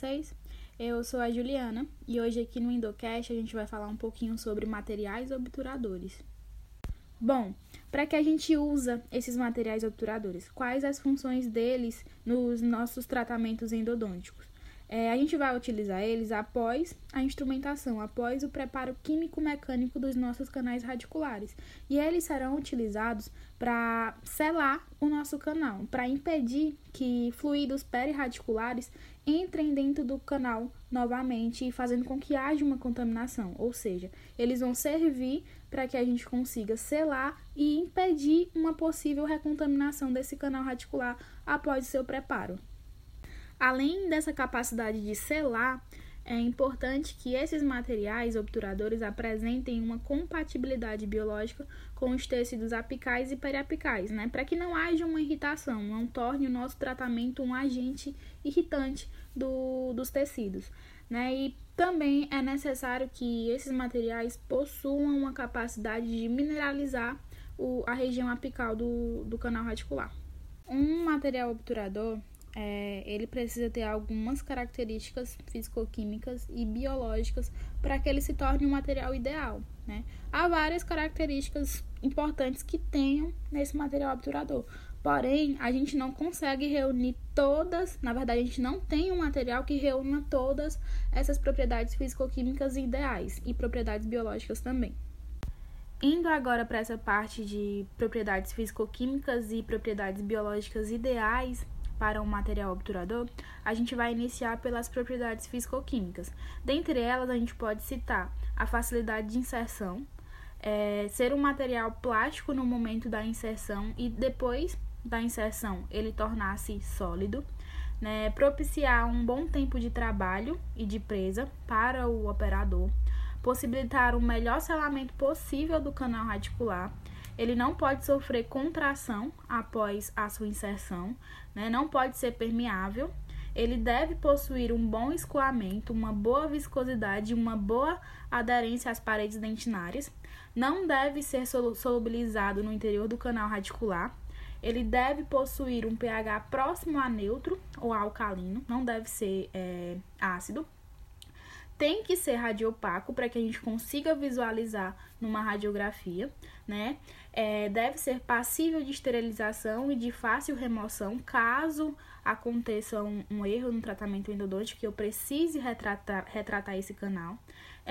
vocês? Eu sou a Juliana e hoje aqui no Indocast a gente vai falar um pouquinho sobre materiais obturadores. Bom, para que a gente usa esses materiais obturadores? Quais as funções deles nos nossos tratamentos endodônticos? É, a gente vai utilizar eles após a instrumentação, após o preparo químico-mecânico dos nossos canais radiculares. E eles serão utilizados para selar o nosso canal, para impedir que fluidos perirradiculares entrem dentro do canal novamente, fazendo com que haja uma contaminação. Ou seja, eles vão servir para que a gente consiga selar e impedir uma possível recontaminação desse canal radicular após o seu preparo. Além dessa capacidade de selar, é importante que esses materiais obturadores apresentem uma compatibilidade biológica com os tecidos apicais e periapicais, né? Para que não haja uma irritação, não torne o nosso tratamento um agente irritante do, dos tecidos, né? E também é necessário que esses materiais possuam uma capacidade de mineralizar o, a região apical do, do canal radicular. Um material obturador é, ele precisa ter algumas características físico-químicas e biológicas para que ele se torne um material ideal. Né? Há várias características importantes que tenham nesse material obturador. Porém, a gente não consegue reunir todas, na verdade, a gente não tem um material que reúna todas essas propriedades físico-químicas ideais e propriedades biológicas também. Indo agora para essa parte de propriedades físico-químicas e propriedades biológicas ideais, para um material obturador, a gente vai iniciar pelas propriedades físico-químicas. Dentre elas, a gente pode citar a facilidade de inserção, é, ser um material plástico no momento da inserção e depois da inserção ele tornar-se sólido, né, propiciar um bom tempo de trabalho e de presa para o operador, possibilitar o melhor selamento possível do canal radicular ele não pode sofrer contração após a sua inserção, né? não pode ser permeável. Ele deve possuir um bom escoamento, uma boa viscosidade, uma boa aderência às paredes dentinárias. Não deve ser solubilizado no interior do canal radicular. Ele deve possuir um pH próximo a neutro ou alcalino, não deve ser é, ácido tem que ser radiopaco para que a gente consiga visualizar numa radiografia, né? É, deve ser passível de esterilização e de fácil remoção caso aconteça um, um erro no tratamento endodôntico que eu precise retratar, retratar esse canal.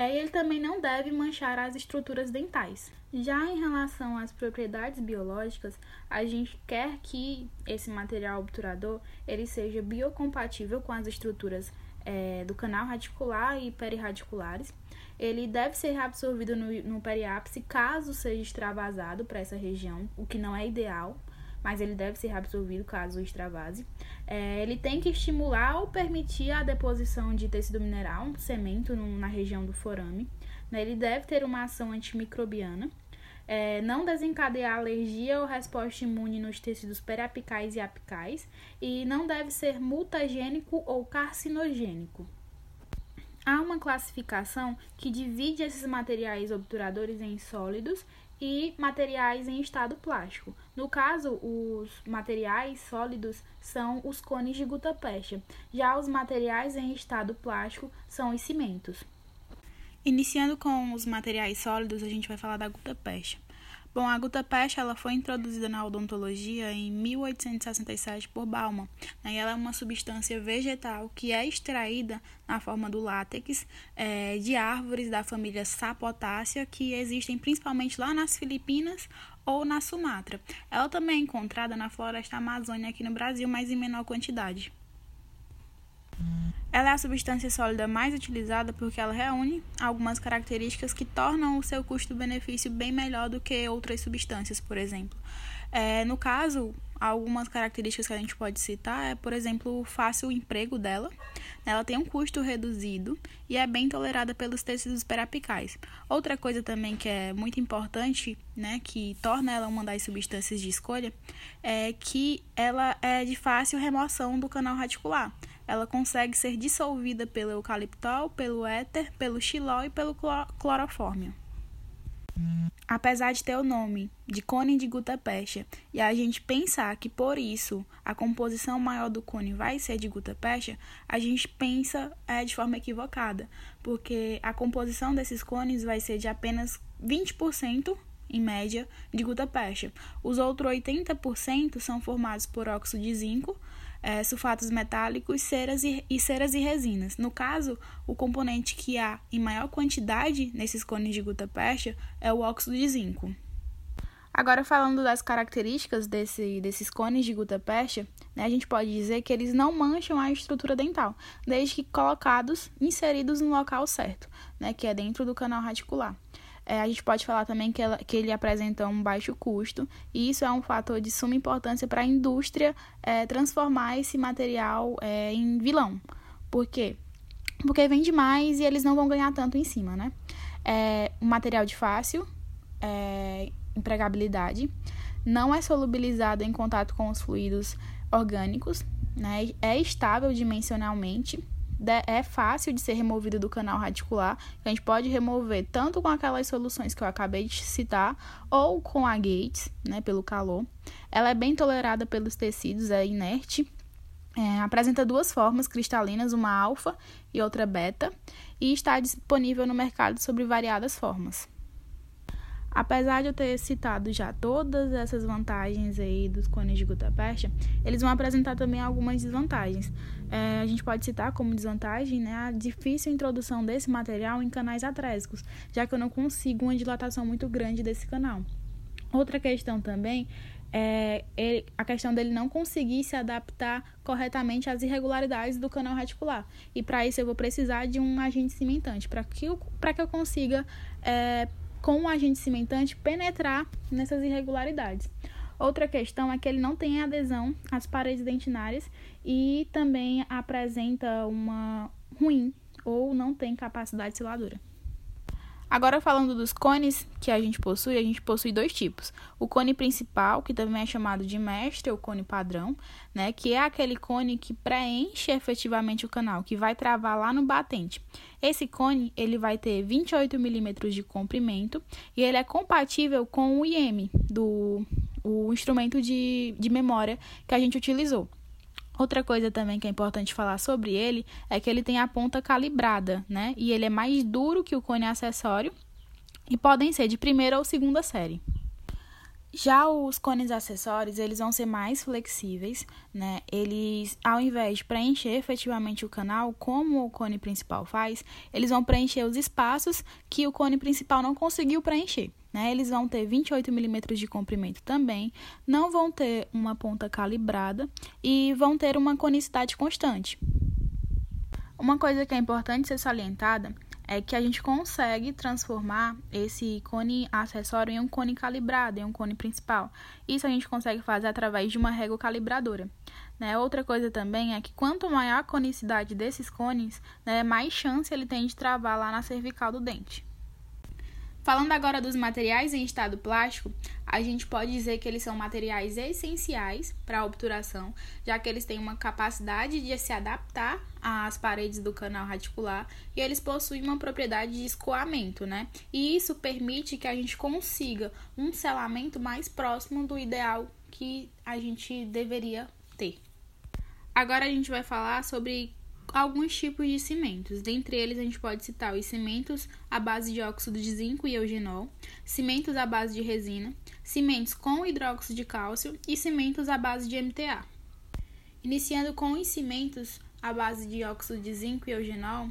É, ele também não deve manchar as estruturas dentais. Já em relação às propriedades biológicas, a gente quer que esse material obturador ele seja biocompatível com as estruturas é, do canal radicular e perirradiculares. Ele deve ser reabsorvido no, no periápice caso seja extravasado para essa região, o que não é ideal, mas ele deve ser reabsorvido caso extravase. É, ele tem que estimular ou permitir a deposição de tecido mineral, cemento, no, na região do forame. Né? Ele deve ter uma ação antimicrobiana é, não desencadear alergia ou resposta imune nos tecidos periapicais e apicais e não deve ser mutagênico ou carcinogênico. Há uma classificação que divide esses materiais obturadores em sólidos e materiais em estado plástico. No caso, os materiais sólidos são os cones de gutta-percha, já os materiais em estado plástico são os cimentos. Iniciando com os materiais sólidos, a gente vai falar da gutta-percha. Bom, a gutta-percha ela foi introduzida na odontologia em 1867 por Bauman. Né? ela é uma substância vegetal que é extraída na forma do látex é, de árvores da família Sapotácea que existem principalmente lá nas Filipinas ou na Sumatra. Ela também é encontrada na floresta amazônica aqui no Brasil, mas em menor quantidade. Ela é a substância sólida mais utilizada porque ela reúne algumas características que tornam o seu custo-benefício bem melhor do que outras substâncias, por exemplo. É, no caso, algumas características que a gente pode citar é, por exemplo, o fácil emprego dela. Ela tem um custo reduzido e é bem tolerada pelos tecidos perapicais. Outra coisa também que é muito importante, né, que torna ela uma das substâncias de escolha, é que ela é de fácil remoção do canal radicular ela consegue ser dissolvida pelo eucaliptol, pelo éter, pelo xilol e pelo clorofórmio. Apesar de ter o nome de cone de gutta-percha e a gente pensar que por isso a composição maior do cone vai ser de gutta-percha, a gente pensa é, de forma equivocada, porque a composição desses cones vai ser de apenas 20% em média de gutta-percha. Os outros 80% são formados por óxido de zinco, é, sulfatos metálicos ceras e, e ceras e resinas. No caso, o componente que há em maior quantidade nesses cones de gutta-percha é o óxido de zinco. Agora, falando das características desse, desses cones de gutta-percha, né, a gente pode dizer que eles não mancham a estrutura dental, desde que colocados, inseridos no local certo, né, que é dentro do canal radicular. É, a gente pode falar também que, ela, que ele apresenta um baixo custo, e isso é um fator de suma importância para a indústria é, transformar esse material é, em vilão. Por quê? Porque vende mais e eles não vão ganhar tanto em cima, né? É um material de fácil é, empregabilidade, não é solubilizado em contato com os fluidos orgânicos, né? é estável dimensionalmente é fácil de ser removido do canal radicular. A gente pode remover tanto com aquelas soluções que eu acabei de citar, ou com a Gates, né, pelo calor. Ela é bem tolerada pelos tecidos, é inerte. É, apresenta duas formas cristalinas, uma alfa e outra beta, e está disponível no mercado sob variadas formas. Apesar de eu ter citado já todas essas vantagens aí dos cones de gutta-percha, eles vão apresentar também algumas desvantagens. É, a gente pode citar como desvantagem né, a difícil introdução desse material em canais atrésicos, já que eu não consigo uma dilatação muito grande desse canal. Outra questão também é ele, a questão dele não conseguir se adaptar corretamente às irregularidades do canal reticular. E para isso eu vou precisar de um agente cimentante, para que, eu, que eu consiga é, com o agente cimentante penetrar nessas irregularidades. Outra questão é que ele não tem adesão às paredes dentinárias e também apresenta uma ruim ou não tem capacidade seladora. Agora falando dos cones que a gente possui, a gente possui dois tipos. O cone principal, que também é chamado de mestre ou cone padrão, né, que é aquele cone que preenche efetivamente o canal, que vai travar lá no batente. Esse cone, ele vai ter 28 milímetros de comprimento e ele é compatível com o IM, do o instrumento de, de memória que a gente utilizou. Outra coisa também que é importante falar sobre ele é que ele tem a ponta calibrada, né? E ele é mais duro que o cone acessório e podem ser de primeira ou segunda série. Já os cones acessórios, eles vão ser mais flexíveis, né? Eles, ao invés de preencher efetivamente o canal, como o cone principal faz, eles vão preencher os espaços que o cone principal não conseguiu preencher. Né? Eles vão ter 28 milímetros de comprimento também, não vão ter uma ponta calibrada e vão ter uma conicidade constante. Uma coisa que é importante ser salientada é que a gente consegue transformar esse cone acessório em um cone calibrado, em um cone principal. Isso a gente consegue fazer através de uma régua calibradora. Né? Outra coisa também é que quanto maior a conicidade desses cones, né, mais chance ele tem de travar lá na cervical do dente. Falando agora dos materiais em estado plástico, a gente pode dizer que eles são materiais essenciais para a obturação, já que eles têm uma capacidade de se adaptar às paredes do canal radicular e eles possuem uma propriedade de escoamento, né? E isso permite que a gente consiga um selamento mais próximo do ideal que a gente deveria ter. Agora a gente vai falar sobre alguns tipos de cimentos. Dentre eles, a gente pode citar os cimentos à base de óxido de zinco e eugenol, cimentos à base de resina, cimentos com hidróxido de cálcio e cimentos à base de MTA. Iniciando com os cimentos à base de óxido de zinco e eugenol,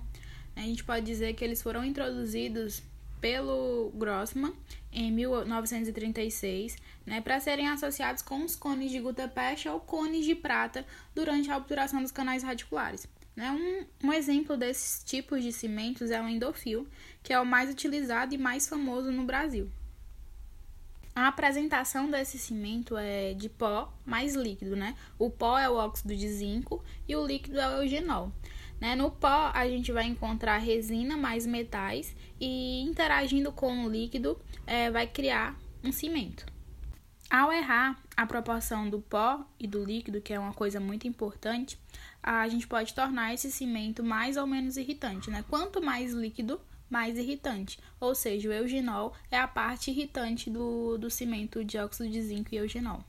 a gente pode dizer que eles foram introduzidos pelo Grossman em 1936, né, para serem associados com os cones de gutta-percha ou cones de prata durante a obturação dos canais radiculares. Né? Um, um exemplo desses tipos de cimentos é o endofil, que é o mais utilizado e mais famoso no Brasil. A apresentação desse cimento é de pó mais líquido, né? O pó é o óxido de zinco e o líquido é o eugenol. Né? No pó, a gente vai encontrar resina mais metais e interagindo com o líquido é, vai criar um cimento. Ao errar a proporção do pó e do líquido, que é uma coisa muito importante, a gente pode tornar esse cimento mais ou menos irritante, né? Quanto mais líquido, mais irritante, ou seja, o eugenol é a parte irritante do, do cimento dióxido de zinco e eugenol.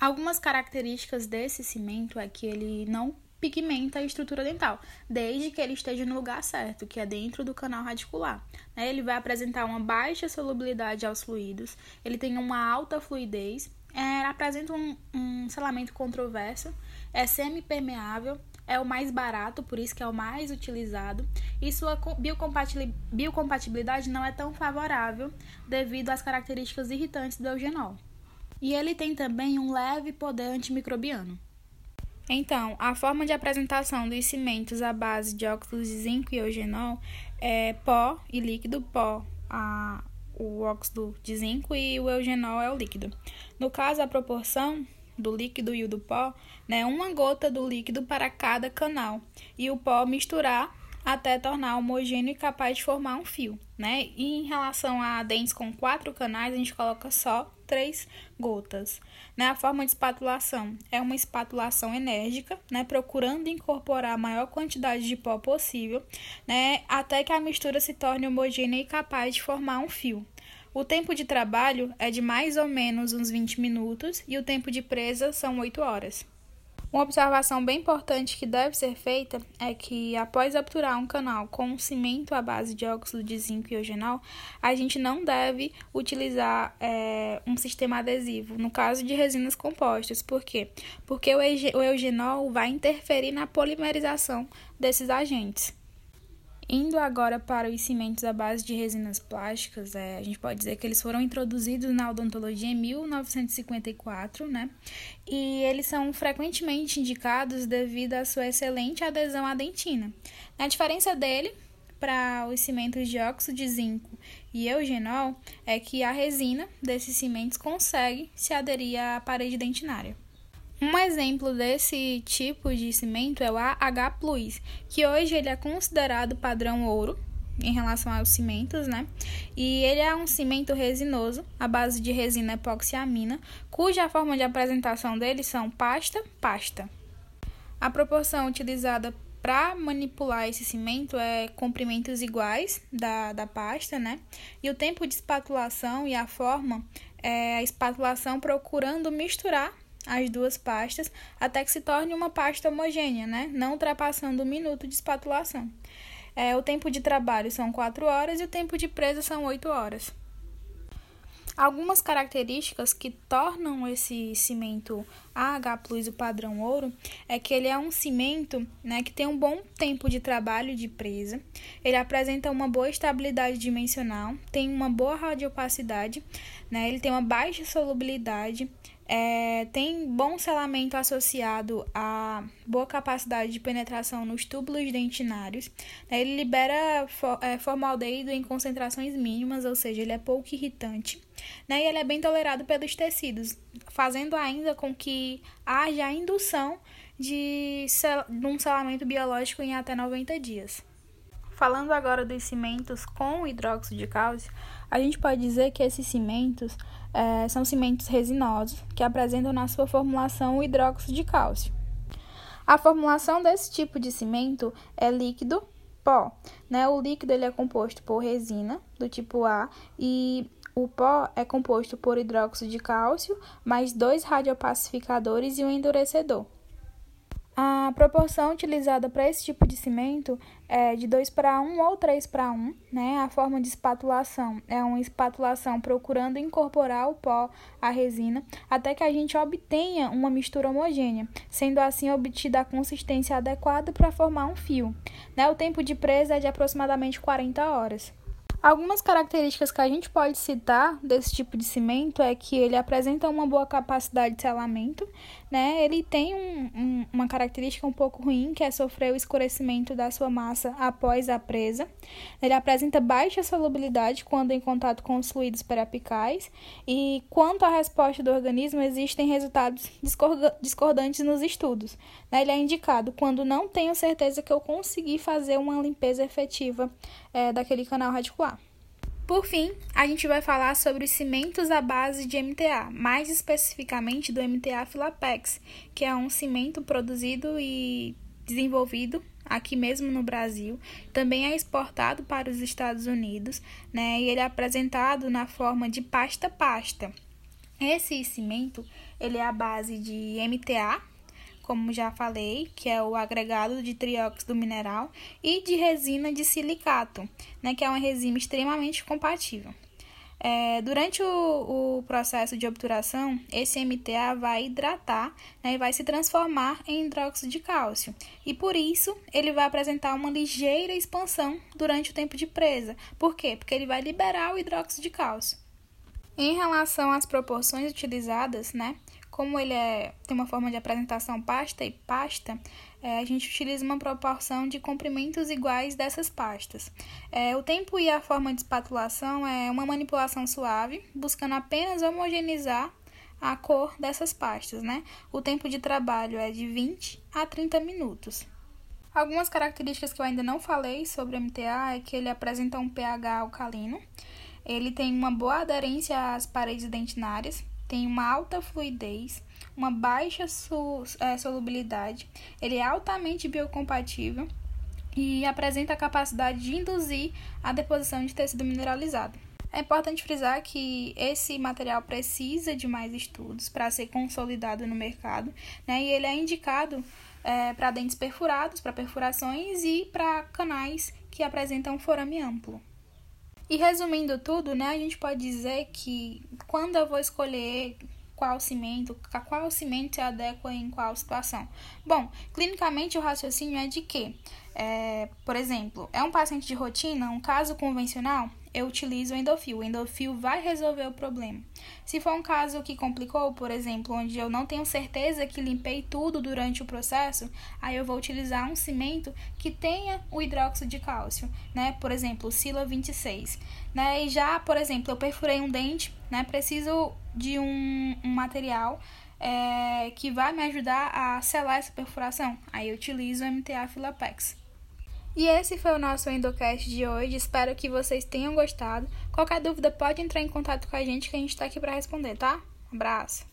Algumas características desse cimento é que ele não pigmenta a estrutura dental, desde que ele esteja no lugar certo, que é dentro do canal radicular. Né? Ele vai apresentar uma baixa solubilidade aos fluidos, ele tem uma alta fluidez, é, apresenta um, um selamento controverso, é semipermeável, é o mais barato, por isso que é o mais utilizado, e sua biocompatibilidade não é tão favorável devido às características irritantes do eugenol. E ele tem também um leve poder antimicrobiano. Então, a forma de apresentação dos cimentos à base de óxido de zinco e eugenol é pó e líquido, pó, a, o óxido de zinco e o eugenol é o líquido. No caso, a proporção do líquido e o do pó, né, uma gota do líquido para cada canal, e o pó misturar até tornar homogêneo e capaz de formar um fio, né? E em relação a dentes com quatro canais, a gente coloca só três gotas. Né? A forma de espatulação é uma espatulação enérgica, né? Procurando incorporar a maior quantidade de pó possível, né? Até que a mistura se torne homogênea e capaz de formar um fio. O tempo de trabalho é de mais ou menos uns 20 minutos e o tempo de presa são 8 horas. Uma observação bem importante que deve ser feita é que, após obturar um canal com um cimento à base de óxido de zinco e eugenol, a gente não deve utilizar é, um sistema adesivo, no caso de resinas compostas. Por quê? Porque o eugenol vai interferir na polimerização desses agentes. Indo agora para os cimentos à base de resinas plásticas, é, a gente pode dizer que eles foram introduzidos na odontologia em 1954, né? E eles são frequentemente indicados devido à sua excelente adesão à dentina. A diferença dele para os cimentos de óxido de zinco e eugenol é que a resina desses cimentos consegue se aderir à parede dentinária. Um exemplo desse tipo de cimento é o AH+, que hoje ele é considerado padrão ouro em relação aos cimentos, né? E ele é um cimento resinoso, à base de resina epoxiamina, cuja forma de apresentação dele são pasta-pasta. A proporção utilizada para manipular esse cimento é comprimentos iguais da, da pasta, né? E o tempo de espatulação e a forma é a espatulação procurando misturar as duas pastas até que se torne uma pasta homogênea, né? não ultrapassando o minuto de espatulação. É, o tempo de trabalho são 4 horas e o tempo de presa são 8 horas. Algumas características que tornam esse cimento AH Plus o padrão ouro é que ele é um cimento né, que tem um bom tempo de trabalho de presa, ele apresenta uma boa estabilidade dimensional, tem uma boa radiopacidade, né, ele tem uma baixa solubilidade, é, tem bom selamento associado a boa capacidade de penetração nos túbulos dentinários. Né? Ele libera é, formaldeído em concentrações mínimas, ou seja, ele é pouco irritante. Né? E ele é bem tolerado pelos tecidos, fazendo ainda com que haja a indução de, de um selamento biológico em até 90 dias. Falando agora dos cimentos com hidróxido de cálcio, a gente pode dizer que esses cimentos é, são cimentos resinosos que apresentam na sua formulação o hidróxido de cálcio. A formulação desse tipo de cimento é líquido pó. Né? O líquido ele é composto por resina do tipo A e o pó é composto por hidróxido de cálcio, mais dois radiopacificadores e um endurecedor. A proporção utilizada para esse tipo de cimento é de 2 para 1 ou 3 para 1. Né? A forma de espatulação é uma espatulação procurando incorporar o pó à resina até que a gente obtenha uma mistura homogênea, sendo assim obtida a consistência adequada para formar um fio. Né? O tempo de presa é de aproximadamente 40 horas. Algumas características que a gente pode citar desse tipo de cimento é que ele apresenta uma boa capacidade de selamento, né? Ele tem um, um, uma característica um pouco ruim, que é sofrer o escurecimento da sua massa após a presa. Ele apresenta baixa solubilidade quando em contato com os fluidos periapicais e quanto à resposta do organismo, existem resultados discordantes nos estudos. Né? Ele é indicado quando não tenho certeza que eu consegui fazer uma limpeza efetiva é, daquele canal radicular. Por fim, a gente vai falar sobre os cimentos à base de MTA, mais especificamente do MTA Filapex, que é um cimento produzido e desenvolvido aqui mesmo no Brasil, também é exportado para os Estados Unidos, né? E ele é apresentado na forma de pasta-pasta. Esse cimento, ele é a base de MTA, como já falei, que é o agregado de trióxido mineral, e de resina de silicato, né, que é uma resina extremamente compatível. É, durante o, o, processo de obturação, esse MTA vai hidratar né, e vai se transformar em hidróxido de cálcio. E por isso ele vai apresentar uma ligeira expansão durante o tempo de presa. Por quê? Porque ele vai liberar o hidróxido de cálcio. Em relação às proporções utilizadas, né, como ele é, tem uma forma de apresentação pasta e pasta, é, a gente utiliza uma proporção de comprimentos iguais dessas pastas. É, o tempo e a forma de espatulação é uma manipulação suave, buscando apenas homogeneizar a cor dessas pastas, né? O tempo de trabalho é de 20 a 30 minutos. Algumas características que eu ainda não falei sobre o MTA é que ele apresenta um pH alcalino, ele tem uma boa aderência às paredes dentinárias, tem uma alta fluidez, uma baixa é, solubilidade, ele é altamente biocompatível e apresenta a capacidade de induzir a deposição de tecido mineralizado. É importante frisar que esse material precisa de mais estudos para ser consolidado no mercado, né? E ele é indicado é, para dentes perfurados, para perfurações e para canais que apresentam forame amplo. E resumindo tudo, né, a gente pode dizer que quando eu vou escolher qual cimento, qual cimento se adequa em qual situação. Bom, clinicamente o raciocínio é de que, é, por exemplo, é um paciente de rotina, um caso convencional, eu utilizo o endofil. O endofil vai resolver o problema. Se for um caso que complicou, por exemplo, onde eu não tenho certeza que limpei tudo durante o processo, aí eu vou utilizar um cimento que tenha o hidróxido de cálcio, né? Por exemplo, Sila 26, né? E já, por exemplo, eu perfurei um dente, né? Preciso de um, um material é, que vai me ajudar a selar essa perfuração. Aí eu utilizo o MTA Filapex. E esse foi o nosso Endocast de hoje. Espero que vocês tenham gostado. Qualquer dúvida pode entrar em contato com a gente que a gente está aqui para responder, tá? Um abraço!